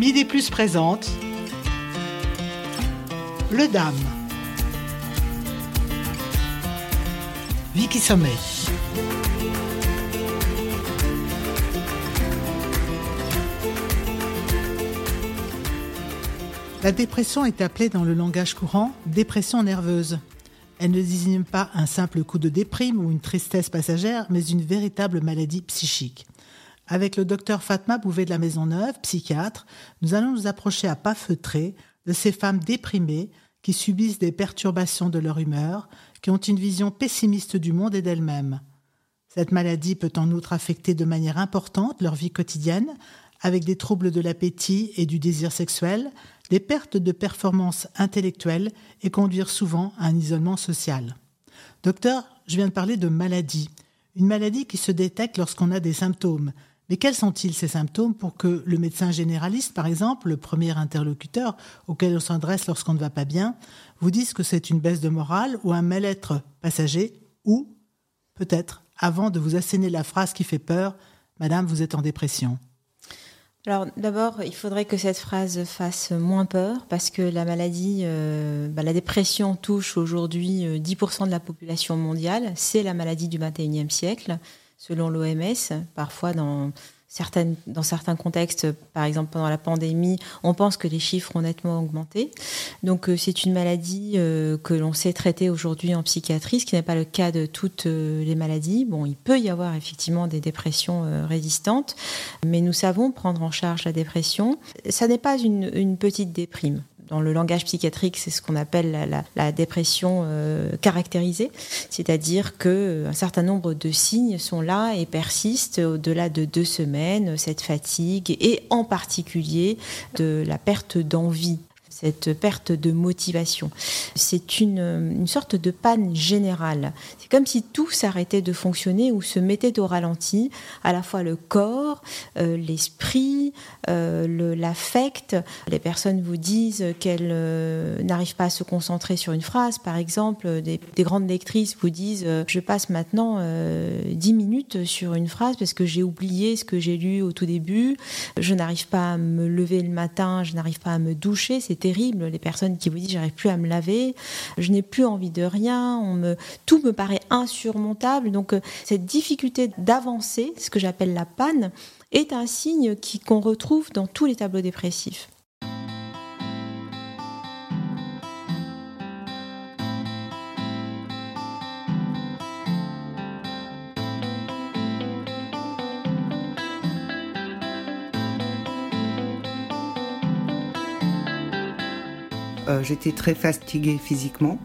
Midi Plus présente Le Dame. Vicky Sommet. La dépression est appelée dans le langage courant dépression nerveuse. Elle ne désigne pas un simple coup de déprime ou une tristesse passagère, mais une véritable maladie psychique. Avec le docteur Fatma Bouvet de la Maison Neuve, psychiatre, nous allons nous approcher à pas feutrés de ces femmes déprimées qui subissent des perturbations de leur humeur, qui ont une vision pessimiste du monde et d'elles-mêmes. Cette maladie peut en outre affecter de manière importante leur vie quotidienne, avec des troubles de l'appétit et du désir sexuel, des pertes de performance intellectuelle et conduire souvent à un isolement social. Docteur, je viens de parler de maladie. Une maladie qui se détecte lorsqu'on a des symptômes, mais quels sont-ils ces symptômes pour que le médecin généraliste, par exemple, le premier interlocuteur auquel on s'adresse lorsqu'on ne va pas bien, vous dise que c'est une baisse de morale ou un mal-être passager ou, peut-être, avant de vous asséner la phrase qui fait peur, Madame, vous êtes en dépression alors d'abord, il faudrait que cette phrase fasse moins peur parce que la maladie, euh, bah, la dépression touche aujourd'hui 10% euh, de la population mondiale. C'est la maladie du 21e siècle selon l'OMS. Parfois, dans, certaines, dans certains contextes, par exemple pendant la pandémie, on pense que les chiffres ont nettement augmenté. Donc, euh, c'est une maladie euh, que l'on sait traiter aujourd'hui en psychiatrie, ce qui n'est pas le cas de toutes euh, les maladies. Bon, il peut y avoir effectivement des dépressions résistantes, mais nous savons prendre en charge la dépression. Ça n'est pas une, une petite déprime dans le langage psychiatrique, c'est ce qu'on appelle la, dépression euh, caractérisée, c'est-à-dire que euh, un certain nombre de signes sont là et persistent au-delà de deux semaines, cette fatigue et en particulier de la perte d'envie cette perte de motivation. C'est une, une, sorte de panne générale. C'est comme si tout s'arrêtait de fonctionner ou se mettait au ralenti, à la fois le corps, euh, l'esprit, euh, l'affect. Les personnes vous disent qu'elles euh, n'arrivent pas à se concentrer sur une phrase, par exemple. Des, des grandes lectrices vous disent Je passe maintenant dix minutes sur une phrase parce que j'ai oublié ce que j'ai lu au tout début. Je n'arrive pas à me lever le matin, je n'arrive pas à me doucher. Les personnes qui vous disent j'arrive plus à me laver, je n'ai plus envie de rien, tout me paraît insurmontable. Donc euh, cette difficulté d'avancer, ce que j'appelle la panne, est un signe qu'on retrouve dans tous les tableaux dépressifs. Euh, j'étais très fatiguée physiquement.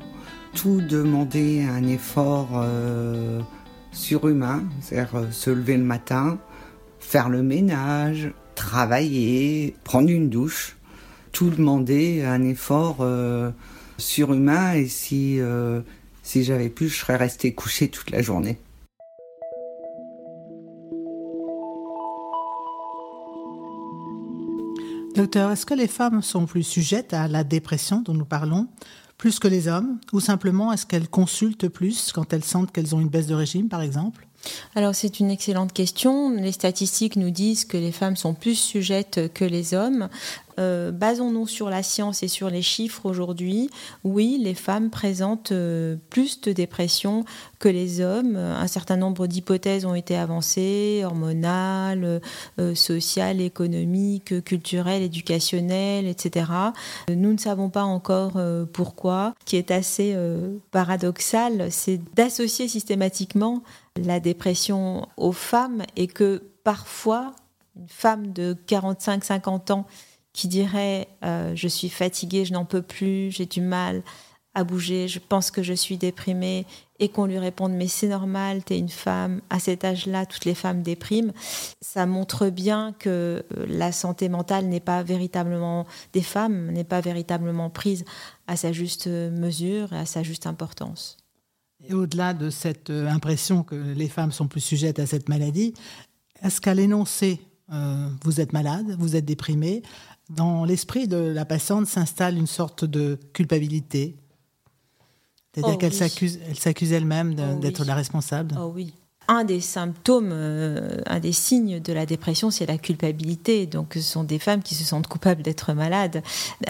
Tout demandait un effort euh, surhumain, c'est-à-dire euh, se lever le matin, faire le ménage, travailler, prendre une douche. Tout demandait un effort surhumain et si, si j'avais pu, je serais restée couchée toute la journée. Docteur, est-ce que les femmes sont plus sujettes à la dépression dont nous parlons, plus que les hommes Ou simplement est-ce qu'elles consultent plus quand elles sentent qu'elles ont une baisse de régime, par exemple? Alors c'est une excellente question. Les statistiques nous disent que les femmes sont plus sujettes que les hommes. Euh, basons-nous sur la science et sur les chiffres aujourd'hui. Oui, les femmes présentent euh, plus de dépression que les hommes. Un certain nombre d'hypothèses ont été avancées, hormonales, euh, sociales, économiques, culturelles, éducationnelles, etc. Nous ne savons pas encore pourquoi. Ce qui est assez paradoxal, c'est d'associer systématiquement la dépression aux femmes et que parfois, une femme de 45-50 ans qui dirait euh, je suis fatiguée, je n'en peux plus, j'ai du mal à bouger, je pense que je suis déprimée, et qu'on lui réponde mais c'est normal, tu es une femme, à cet âge-là, toutes les femmes dépriment, ça montre bien que euh, la santé mentale n'est pas véritablement des femmes, n'est pas véritablement prise à sa juste mesure et à sa juste importance. Et au-delà de cette euh, impression que les femmes sont plus sujettes à cette maladie, est-ce qu'à l'énoncé vous êtes malade, vous êtes déprimée, dans l'esprit de la patiente s'installe une sorte de culpabilité. C'est-à-dire oh qu'elle s'accuse, elle s'accuse elle-même oh d'être la responsable. Oh oui. Un des symptômes, euh, un des signes de la dépression, c'est la culpabilité. Donc, ce sont des femmes qui se sentent coupables d'être malades.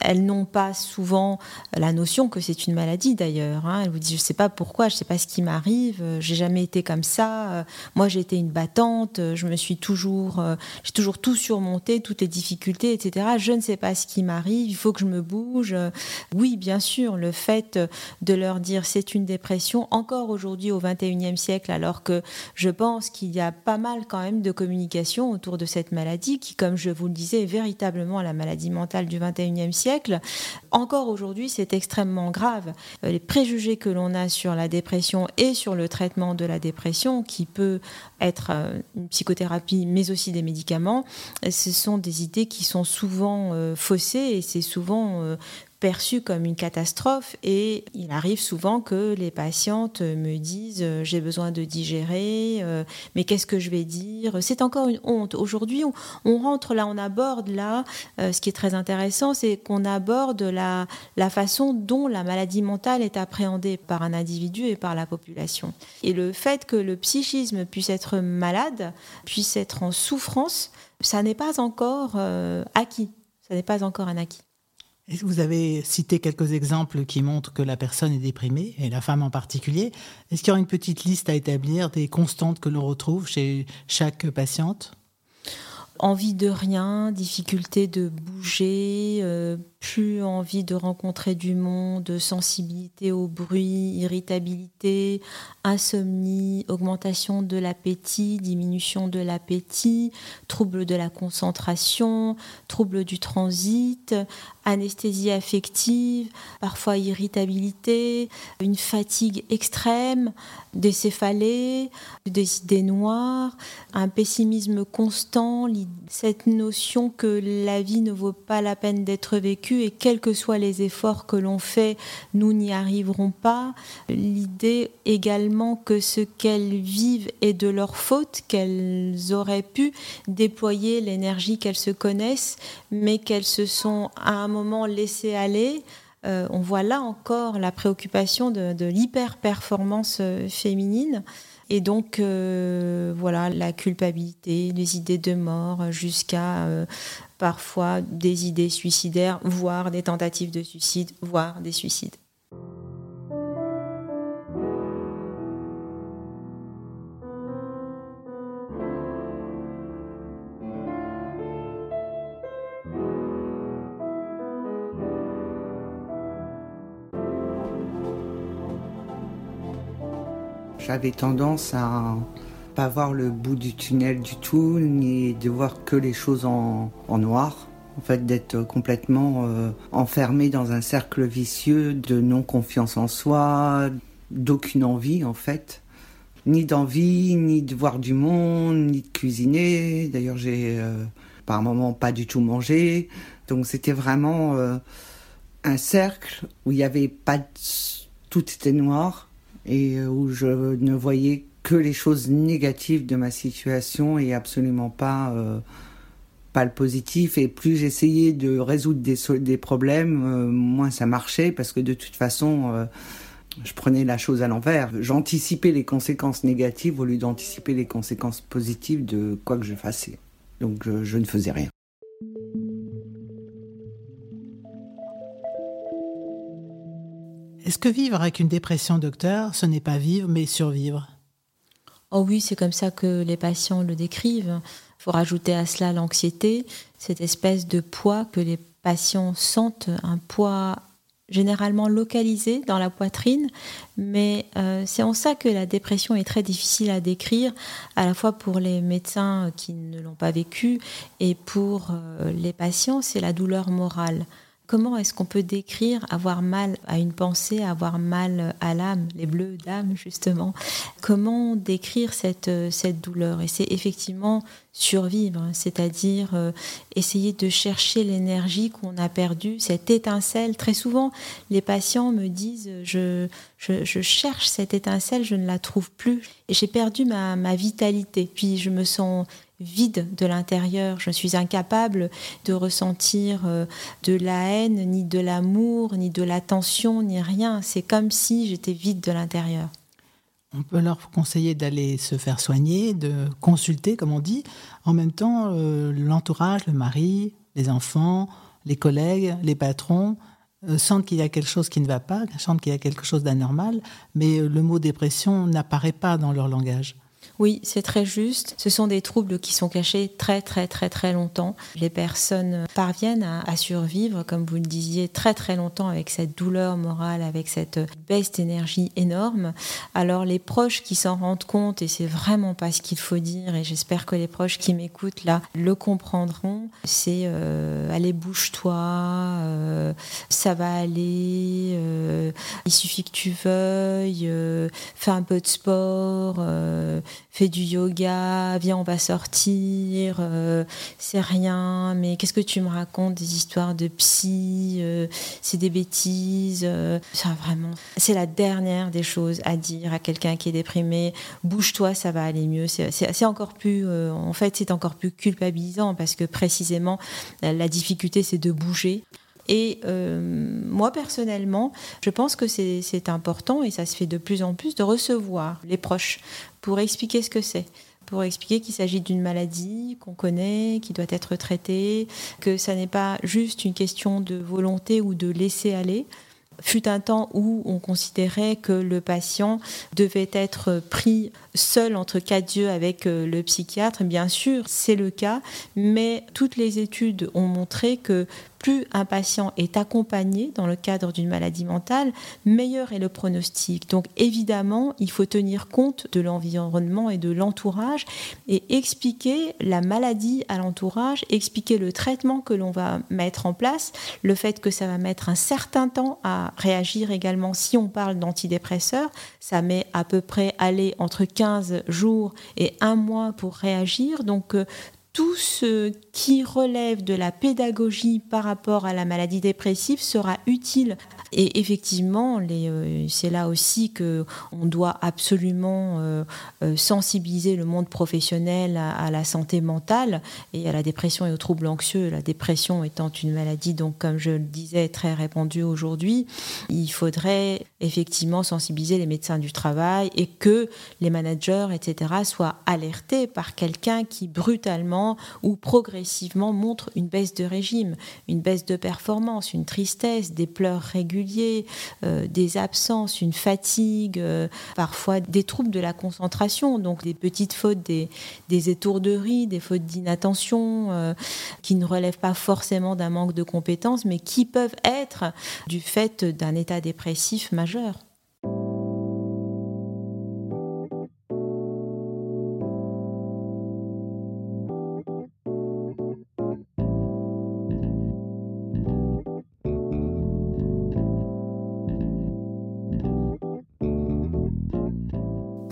Elles n'ont pas souvent la notion que c'est une maladie, d'ailleurs. Hein. Elles vous disent, je ne sais pas pourquoi, je ne sais pas ce qui m'arrive, j'ai jamais été comme ça. Moi, j'ai été une battante, je me suis toujours, j'ai toujours tout surmonté, toutes les difficultés, etc. Je ne sais pas ce qui m'arrive, il faut que je me bouge. Oui, bien sûr, le fait de leur dire c'est une dépression, encore aujourd'hui au 21e siècle, alors que je pense qu'il y a pas mal quand même de communication autour de cette maladie qui, comme je vous le disais, est véritablement la maladie mentale du 21e siècle. Encore aujourd'hui, c'est extrêmement grave. Euh, les préjugés que l'on a sur la dépression et sur le traitement de la dépression, qui peut être euh, une psychothérapie, mais aussi des médicaments, ce sont des idées qui sont souvent euh, faussées et c'est souvent perçu comme une catastrophe et il arrive souvent que les patientes me disent euh, j'ai besoin de digérer, euh, mais qu'est-ce que je vais dire? C'est encore une honte. Aujourd'hui, on, rentre là, on aborde là, euh, ce qui est très intéressant, c'est qu'on aborde la, la façon dont la maladie mentale est appréhendée par un individu et par la population. Et le fait que le psychisme puisse être malade, puisse être en souffrance, ça n'est pas encore acquis. Ça n'est pas encore un acquis. Vous avez cité quelques exemples qui montrent que la personne est déprimée, et la femme en particulier. Est-ce qu'il y aura une petite liste à établir des constantes que l'on retrouve chez chaque patiente? Envie de rien, difficulté de bouger, euh, plus envie de rencontrer du monde, sensibilité au bruit, irritabilité, insomnie, augmentation de l'appétit, diminution de l'appétit, trouble de la concentration, trouble du transit, anesthésie affective, parfois irritabilité, une fatigue extrême, des céphalées, des idées noires, un pessimisme constant, cette notion que la vie ne vaut pas la peine d'être vécue et quels que soient les efforts que l'on fait, nous n'y arriverons pas. L'idée également que ce qu'elles vivent est de leur faute, qu'elles auraient pu déployer l'énergie qu'elles se connaissent, mais qu'elles se sont à un moment laissées aller. Euh, on voit là encore la préoccupation de, l'hyper-performance euh, féminine. Et donc, euh, voilà, la culpabilité, les idées de mort, jusqu'à parfois des idées suicidaires, voire des tentatives de suicide, voire des suicides. J'avais tendance à pas voir le bout du tunnel du tout, ni de voir que les choses en, noir. En fait, d'être complètement euh, enfermé dans un cercle vicieux de non-confiance en soi, d'aucune envie en fait. Ni d'envie, ni de voir du monde, ni de cuisiner. D'ailleurs, j'ai euh, par moments pas du tout mangé. Donc c'était vraiment euh, un cercle où il y avait pas tout était noir et où je ne voyais que les choses négatives de ma situation et absolument pas, euh, pas le positif. Et plus j'essayais de résoudre des, des problèmes, euh, moins ça marchait parce que de toute façon, euh, je prenais la chose à l'envers. J'anticipais les conséquences négatives au lieu d'anticiper les conséquences positives de quoi que je fassais. Donc je ne faisais rien. Est-ce que vivre avec une dépression, docteur, ce n'est pas vivre, mais survivre? Oh oui, c'est comme ça que les patients le décrivent. Il faut rajouter à cela l'anxiété, cette espèce de poids que les patients sentent, un poids généralement localisé dans la poitrine, mais euh, c'est en ça que la dépression est très difficile à décrire, à la fois pour les médecins qui ne l'ont pas vécu et pour euh, les patients, c'est la douleur morale. Comment est-ce qu'on peut décrire avoir mal à une pensée, avoir mal à l'âme, les bleus d'âme justement? Comment décrire cette, cette douleur? Et c'est effectivement survivre, c'est-à-dire euh, essayer de chercher l'énergie qu'on a perdue, cette étincelle. Très souvent, les patients me disent je, je, je cherche cette étincelle, je ne la trouve plus, et j'ai perdu ma, ma vitalité. Puis je me sens vide de l'intérieur. Je suis incapable de ressentir euh, de la haine, ni de l'amour, ni de l'attention, ni rien. C'est comme si j'étais vide de l'intérieur. On peut leur conseiller d'aller se faire soigner, de consulter, comme on dit. En même temps, euh, l'entourage, le mari, les enfants, les collègues, les patrons euh, sentent qu'il y a quelque chose qui ne va pas, sentent qu'il y a quelque chose d'anormal, mais le mot dépression n'apparaît pas dans leur langage. Oui, c'est très juste. Ce sont des troubles qui sont cachés très très très très longtemps. Les personnes parviennent à, survivre, comme vous le disiez, très très longtemps avec cette douleur morale, avec cette baisse d'énergie énorme. Alors les proches qui s'en rendent compte, et c'est vraiment pas ce qu'il faut dire, et j'espère que les proches qui m'écoutent là le comprendront, c'est euh, allez bouge-toi, euh, ça va aller, euh, il suffit que tu veuilles, fais un peu de sport fais du yoga, viens, on va sortir, euh, c'est rien, mais qu'est-ce que tu me racontes des histoires de psy, euh, c'est des bêtises. Euh, ça vraiment, c'est la dernière des choses à dire à quelqu'un qui est déprimé. Bouge-toi, ça va aller mieux. C'est encore plus, en fait, c'est encore plus culpabilisant parce que précisément la difficulté, c'est de bouger. Et moi, personnellement, je pense que c'est important, et ça se fait de plus en plus, de recevoir les proches pour expliquer ce que c'est pour expliquer qu'il s'agit d'une maladie qu'on connaît, qui doit être traitée, que ça n'est pas juste une question de volonté ou de laisser aller. Fut un temps où on considérait que le patient devait être pris seul entre quatre yeux avec euh, le psychiatre. Bien sûr, c'est le cas, mais toutes les études ont montré que plus un patient est accompagné dans le cadre d'une maladie mentale, meilleur est le pronostic. Donc évidemment, il faut tenir compte de l'environnement et de l'entourage et expliquer la maladie à l'entourage, expliquer le traitement que l'on va mettre en place, le fait que ça va mettre un certain temps à réagir également. Si on parle d'antidépresseurs, ça met à peu près aller entre 15 jours et un mois pour réagir. Donc euh, tout ce qui relève de la pédagogie par rapport à la maladie dépressive sera utile. Et effectivement, euh, c'est là aussi que on doit absolument euh, euh, sensibiliser le monde professionnel à, la santé mentale et à la dépression et aux troubles anxieux. La dépression étant une maladie, donc comme je le disais, très répandue aujourd'hui, il faudrait effectivement sensibiliser les médecins du travail et que les managers, etc., soient alertés par quelqu'un qui brutalement ou progressivement montre une baisse de régime, une baisse de performance, une tristesse, des pleurs réguliers, euh, des absences, une fatigue, euh, parfois des troubles de la concentration, donc des petites fautes, des, étourderies, des fautes d'inattention euh, qui ne relèvent pas forcément d'un manque de compétences, mais qui peuvent être du fait d'un état dépressif majeur.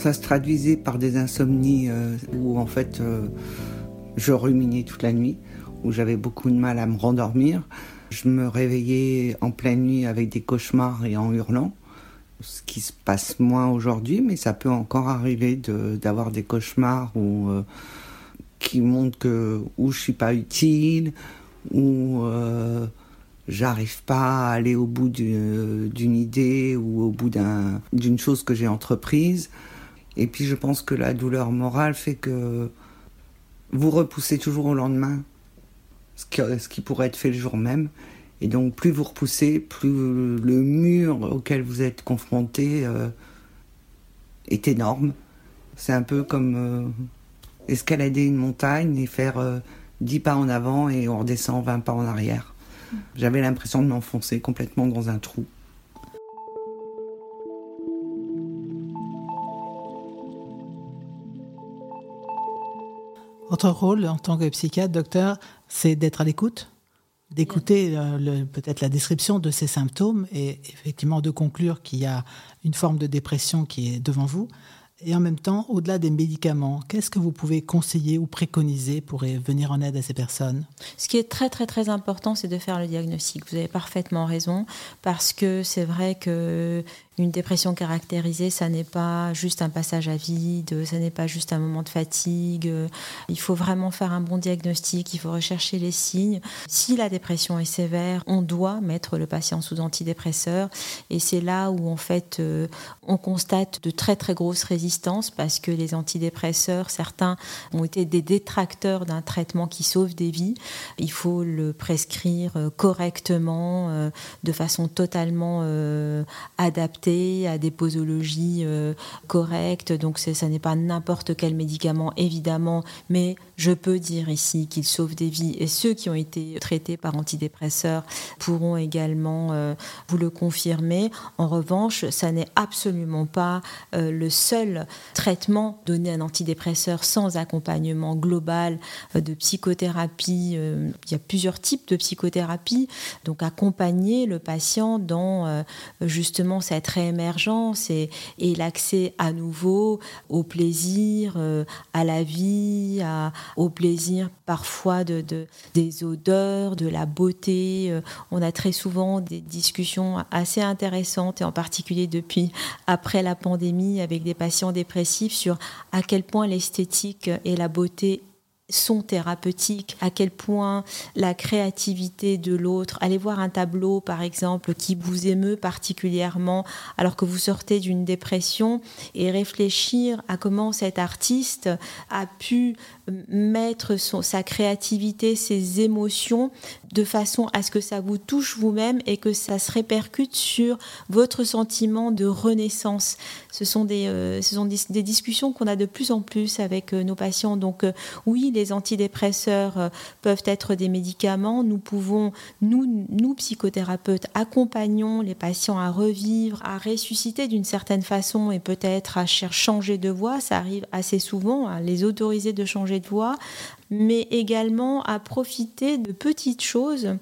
Ça se traduisait par des insomnies euh, où en fait euh, je ruminais toute la nuit, où j'avais beaucoup de mal à me rendormir. Je me réveillais en pleine nuit avec des cauchemars et en hurlant, ce qui se passe moins aujourd'hui, mais ça peut encore arriver d'avoir des cauchemars où, euh, qui montrent que ou je suis pas utile, ou j'arrive pas à aller au bout d'une idée ou au bout d'une chose que j'ai entreprise. Et puis je pense que la douleur morale fait que vous repoussez toujours au lendemain ce qui, ce qui pourrait être fait le jour même. Et donc plus vous repoussez, plus le mur auquel vous êtes confronté euh, est énorme. C'est un peu comme euh, escalader une montagne et faire 10 euh, pas en avant et on redescend 20 pas en arrière. J'avais l'impression de m'enfoncer complètement dans un trou. Votre rôle en tant que psychiatre, docteur, c'est d'être à l'écoute, d'écouter euh, peut-être la description de ces symptômes et effectivement de conclure qu'il y a une forme de dépression qui est devant vous. Et en même temps, au-delà des médicaments, qu'est-ce que vous pouvez conseiller ou préconiser pour venir en aide à ces personnes? Ce qui est très très très important, c'est de faire le diagnostic. Vous avez parfaitement raison, parce que c'est vrai que Une dépression caractérisée, ça n'est pas juste un passage à vide, ça n'est pas juste un moment de fatigue. Il faut vraiment faire un bon diagnostic, il faut rechercher les signes. Si la dépression est sévère, on doit mettre le patient sous antidépresseur et c'est là où en fait euh, on constate de très très grosses résistances parce que les antidépresseurs, certains ont été des détracteurs d'un traitement qui sauve des vies. Il faut le prescrire euh, correctement, euh, de façon totalement adaptée à des posologies euh, correctes. Donc ça n'est pas n'importe quel médicament, évidemment, mais je peux dire ici qu'il sauve des vies. Et ceux qui ont été traités par antidépresseurs pourront également euh, vous le confirmer. En revanche, ça n'est absolument pas euh, le seul traitement donné à un antidépresseur sans accompagnement global de psychothérapie. il y a plusieurs types de psychothérapie. Donc accompagner le patient dans justement cette réémergence et, et l'accès à nouveau au plaisir, euh, à la vie, au plaisir parfois de, des odeurs, de la beauté. Euh, on a très souvent des discussions assez intéressantes, et en particulier depuis après la pandémie, avec des patients dépressifs sur à quel point l'esthétique et la beauté sont thérapeutiques, à quel point la créativité de l'autre, allez voir un tableau par exemple qui vous émeut particulièrement alors que vous sortez d'une dépression et réfléchir à comment cet artiste a pu mettre son, sa créativité, ses émotions de façon à ce que ça vous touche vous-même et que ça se répercute sur votre sentiment de renaissance. Ce sont des, euh, ce sont des, discussions qu'on a de plus en plus avec euh, nos patients. Donc euh, oui, les antidépresseurs peuvent être des médicaments. Nous pouvons, nous, nous psychothérapeutes, accompagnons les patients à revivre, à ressusciter d'une certaine façon et peut-être à changer de voix. Ça arrive assez souvent, à les autoriser de changer de voix, mais également à profiter de petites choses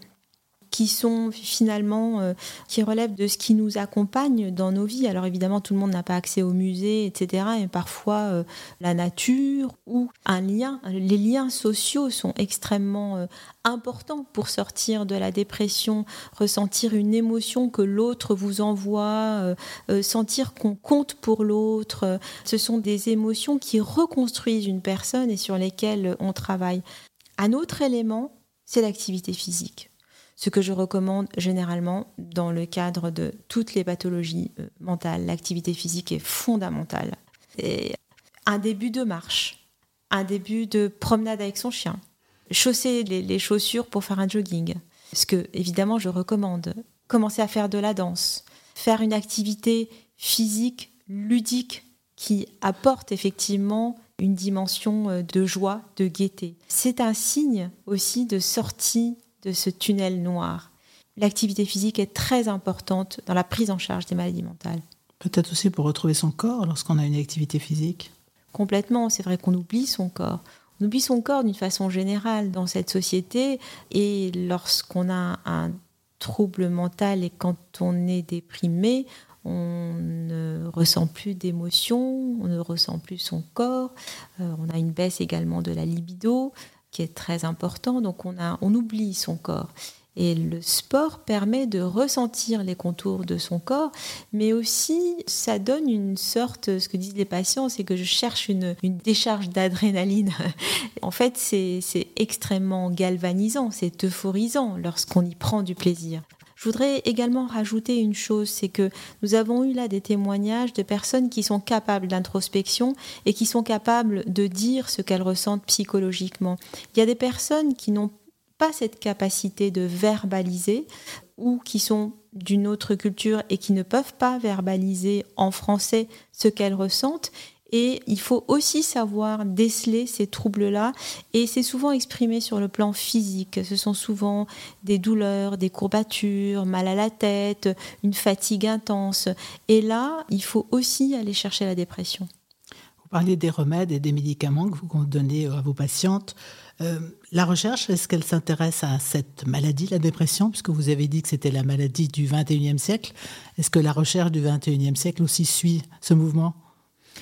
qui sont finalement, euh, qui relèvent de ce qui nous accompagne dans nos vies. Alors évidemment, tout le monde n'a pas accès au musée, etc. Et parfois, euh, la nature ou un lien, les liens sociaux sont extrêmement euh, importants pour sortir de la dépression, ressentir une émotion que l'autre vous envoie, sentir qu'on compte pour l'autre. Ce sont des émotions qui reconstruisent une personne et sur lesquelles on travaille. Un autre élément, c'est l'activité physique ce que je recommande généralement dans le cadre de toutes les pathologies euh, mentales. L'activité physique est fondamentale. C'est un début de marche, un début de promenade avec son chien, chausser les, chaussures pour faire un jogging. Ce que, évidemment, je recommande. Commencer à faire de la danse, faire une activité physique ludique qui apporte effectivement une dimension euh, de joie, de gaieté. C'est un signe aussi de sortie de ce tunnel noir. L'activité physique est très importante dans la prise en charge des maladies mentales. Peut-être aussi pour retrouver son corps lorsqu'on a une activité physique. Complètement, c'est vrai qu'on oublie son corps. On oublie son corps d'une façon générale dans cette société et lorsqu'on a un trouble mental et quand on est déprimé, on ne ressent plus d'émotions, on ne ressent plus son corps, euh, on a une baisse également de la libido, qui est très important. Donc on, a, on oublie son corps. Et le sport permet de ressentir les contours de son corps, mais aussi ça donne une sorte, ce que disent les patients, c'est que je cherche une, une décharge d'adrénaline. en fait, c'est extrêmement galvanisant, c'est euphorisant lorsqu'on y prend du plaisir. Je voudrais également rajouter une chose, c'est que nous avons eu là des témoignages de personnes qui sont capables d'introspection et qui sont capables de dire ce qu'elles ressentent psychologiquement. Il y a des personnes qui n'ont pas cette capacité de verbaliser ou qui sont d'une autre culture et qui ne peuvent pas verbaliser en français ce qu'elles ressentent et il faut aussi savoir déceler ces troubles-là. Et c'est souvent exprimé sur le plan physique. Ce sont souvent des douleurs, des courbatures, mal à la tête, une fatigue intense. Et là, il faut aussi aller chercher la dépression. Vous parliez des remèdes et des médicaments que vous donnez à vos patientes. Euh, la recherche, est-ce qu'elle s'intéresse à cette maladie, la dépression, puisque vous avez dit que c'était la maladie du 21e siècle? Est-ce que la recherche du 21e siècle aussi suit ce mouvement?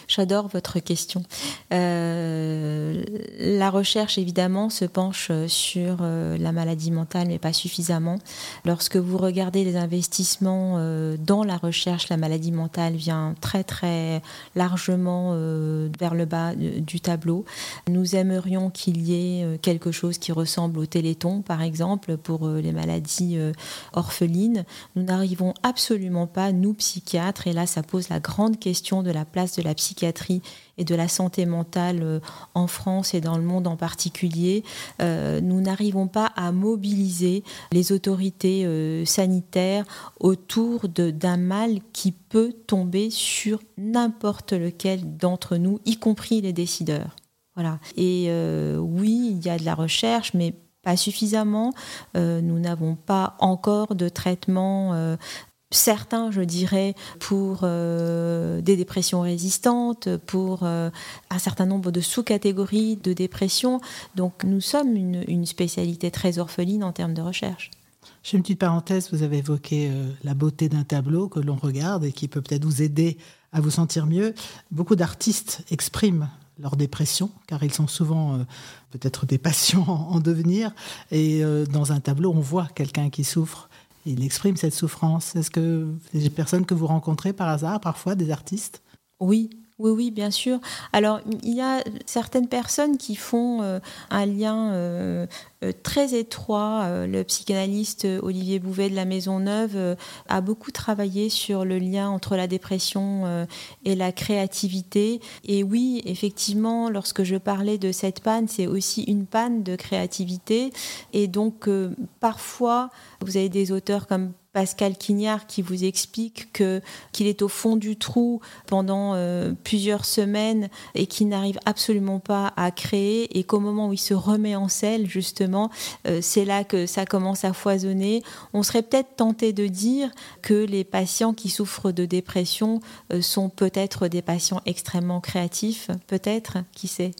J'adore votre question. Euh, la recherche, évidemment, se penche sur euh, la maladie mentale, mais pas suffisamment. Lorsque vous regardez les investissements euh, dans la recherche, la maladie mentale vient très très largement vers le bas du tableau. Nous aimerions qu'il y ait quelque chose qui ressemble au Téléthon, par exemple, pour les maladies orphelines. Nous n'arrivons absolument pas, nous psychiatres, et là ça pose la grande question de la place de la psychiatrie et de la santé mentale euh, en France et dans le monde en particulier, euh, nous n'arrivons pas à mobiliser les autorités euh, sanitaires autour d'un mal qui peut tomber sur n'importe lequel d'entre nous, y compris les décideurs. Voilà. Et oui, il y a de la recherche, mais pas suffisamment. nous n'avons pas encore de traitement certains, je dirais, pour euh, des dépressions résistantes, pour euh, un certain nombre de sous-catégories de dépression. Donc nous sommes une, spécialité très orpheline en termes de recherche. J'ai une petite parenthèse, vous avez évoqué euh, la beauté d'un tableau que l'on regarde et qui peut peut-être vous aider à vous sentir mieux. Beaucoup d'artistes expriment leur dépression, car ils sont souvent peut-être des patients en devenir. Et dans un tableau, on voit quelqu'un qui souffre il exprime cette souffrance. Est-ce que des personnes que vous rencontrez par hasard, parfois des artistes? Oui, oui, oui, bien sûr. Alors, il y a certaines personnes qui font euh, un lien euh, très étroit. le psychanalyste Olivier Bouvet de la Maison Neuve a beaucoup travaillé sur le lien entre la dépression et la créativité. Et oui, effectivement, lorsque je parlais de cette panne, c'est aussi une panne de créativité. Et donc, parfois, vous avez des auteurs comme Pascal Quignard qui vous explique que qu'il est au fond du trou pendant euh, plusieurs semaines et qu'il n'arrive absolument pas à créer et qu'au moment où il se remet en selle justement euh, c'est là que ça commence à foisonner. On serait peut-être tenté de dire que les patients qui souffrent de dépression euh, sont peut-être des patients extrêmement créatifs peut-être qui sait.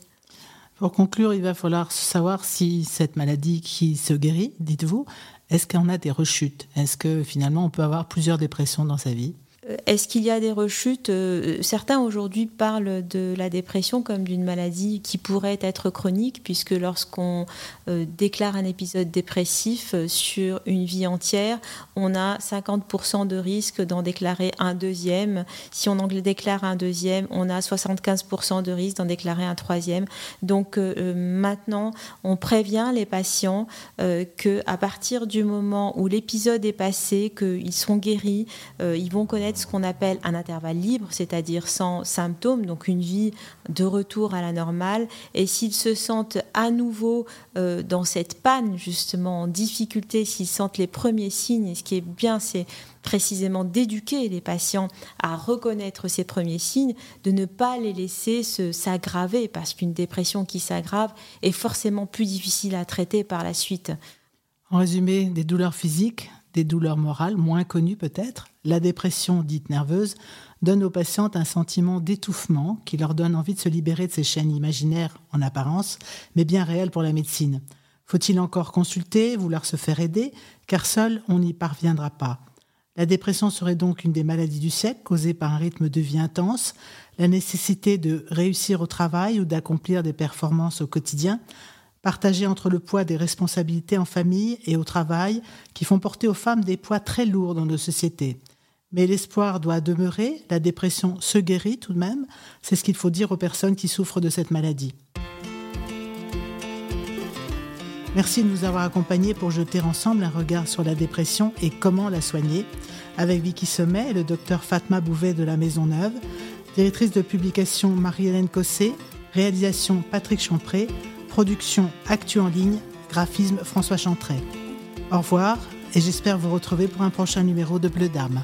Pour conclure, il va falloir savoir si cette maladie qui se guérit, dites-vous, est-ce qu'on a des rechutes? Est-ce que finalement on peut avoir plusieurs dépressions dans sa vie? Est-ce qu'il y a des rechutes euh, Certains aujourd'hui parlent de la dépression comme d'une maladie qui pourrait être chronique, puisque lorsqu'on euh, déclare un épisode dépressif sur une vie entière, on a 50% de risque d'en déclarer un deuxième. Si on en déclare un deuxième, on a 75% de risque d'en déclarer un troisième. Donc maintenant, on prévient les patients que à partir du moment où l'épisode est passé, qu'ils sont guéris, ils vont connaître ce qu'on appelle un intervalle libre, c'est-à-dire sans symptômes, donc une vie de retour à la normale. Et s'ils se sentent à nouveau euh, dans cette panne, justement, en difficulté, s'ils sentent les premiers signes, et ce qui est bien, c'est précisément d'éduquer les patients à reconnaître ces premiers signes, de ne pas les laisser s'aggraver, parce qu'une dépression qui s'aggrave est forcément plus difficile à traiter par la suite. En résumé, des douleurs physiques, des douleurs morales, moins connues peut-être, la dépression dite nerveuse, donne aux patientes un sentiment d'étouffement qui leur donne envie de se libérer de ces chaînes imaginaires en apparence, mais bien réelles pour la médecine. Faut-il encore consulter, vouloir se faire aider, car seul on n'y parviendra pas. La dépression serait donc une des maladies du siècle causée par un rythme de vie intense, la nécessité de réussir au travail ou d'accomplir des performances au quotidien, partagé entre le poids des responsabilités en famille et au travail, qui font porter aux femmes des poids très lourds dans nos sociétés. Mais l'espoir doit demeurer, la dépression se guérit tout de même, c'est ce qu'il faut dire aux personnes qui souffrent de cette maladie. Merci de nous avoir accompagnés pour jeter ensemble un regard sur la dépression et comment la soigner, avec Vicky Sommet et le docteur Fatma Bouvet de la Maison Neuve, directrice de publication Marie-Hélène Cossé, réalisation Patrick Champré, Production Actu en ligne, graphisme François Chantret. Au revoir et j'espère vous retrouver pour un prochain numéro de Bleu d'âme.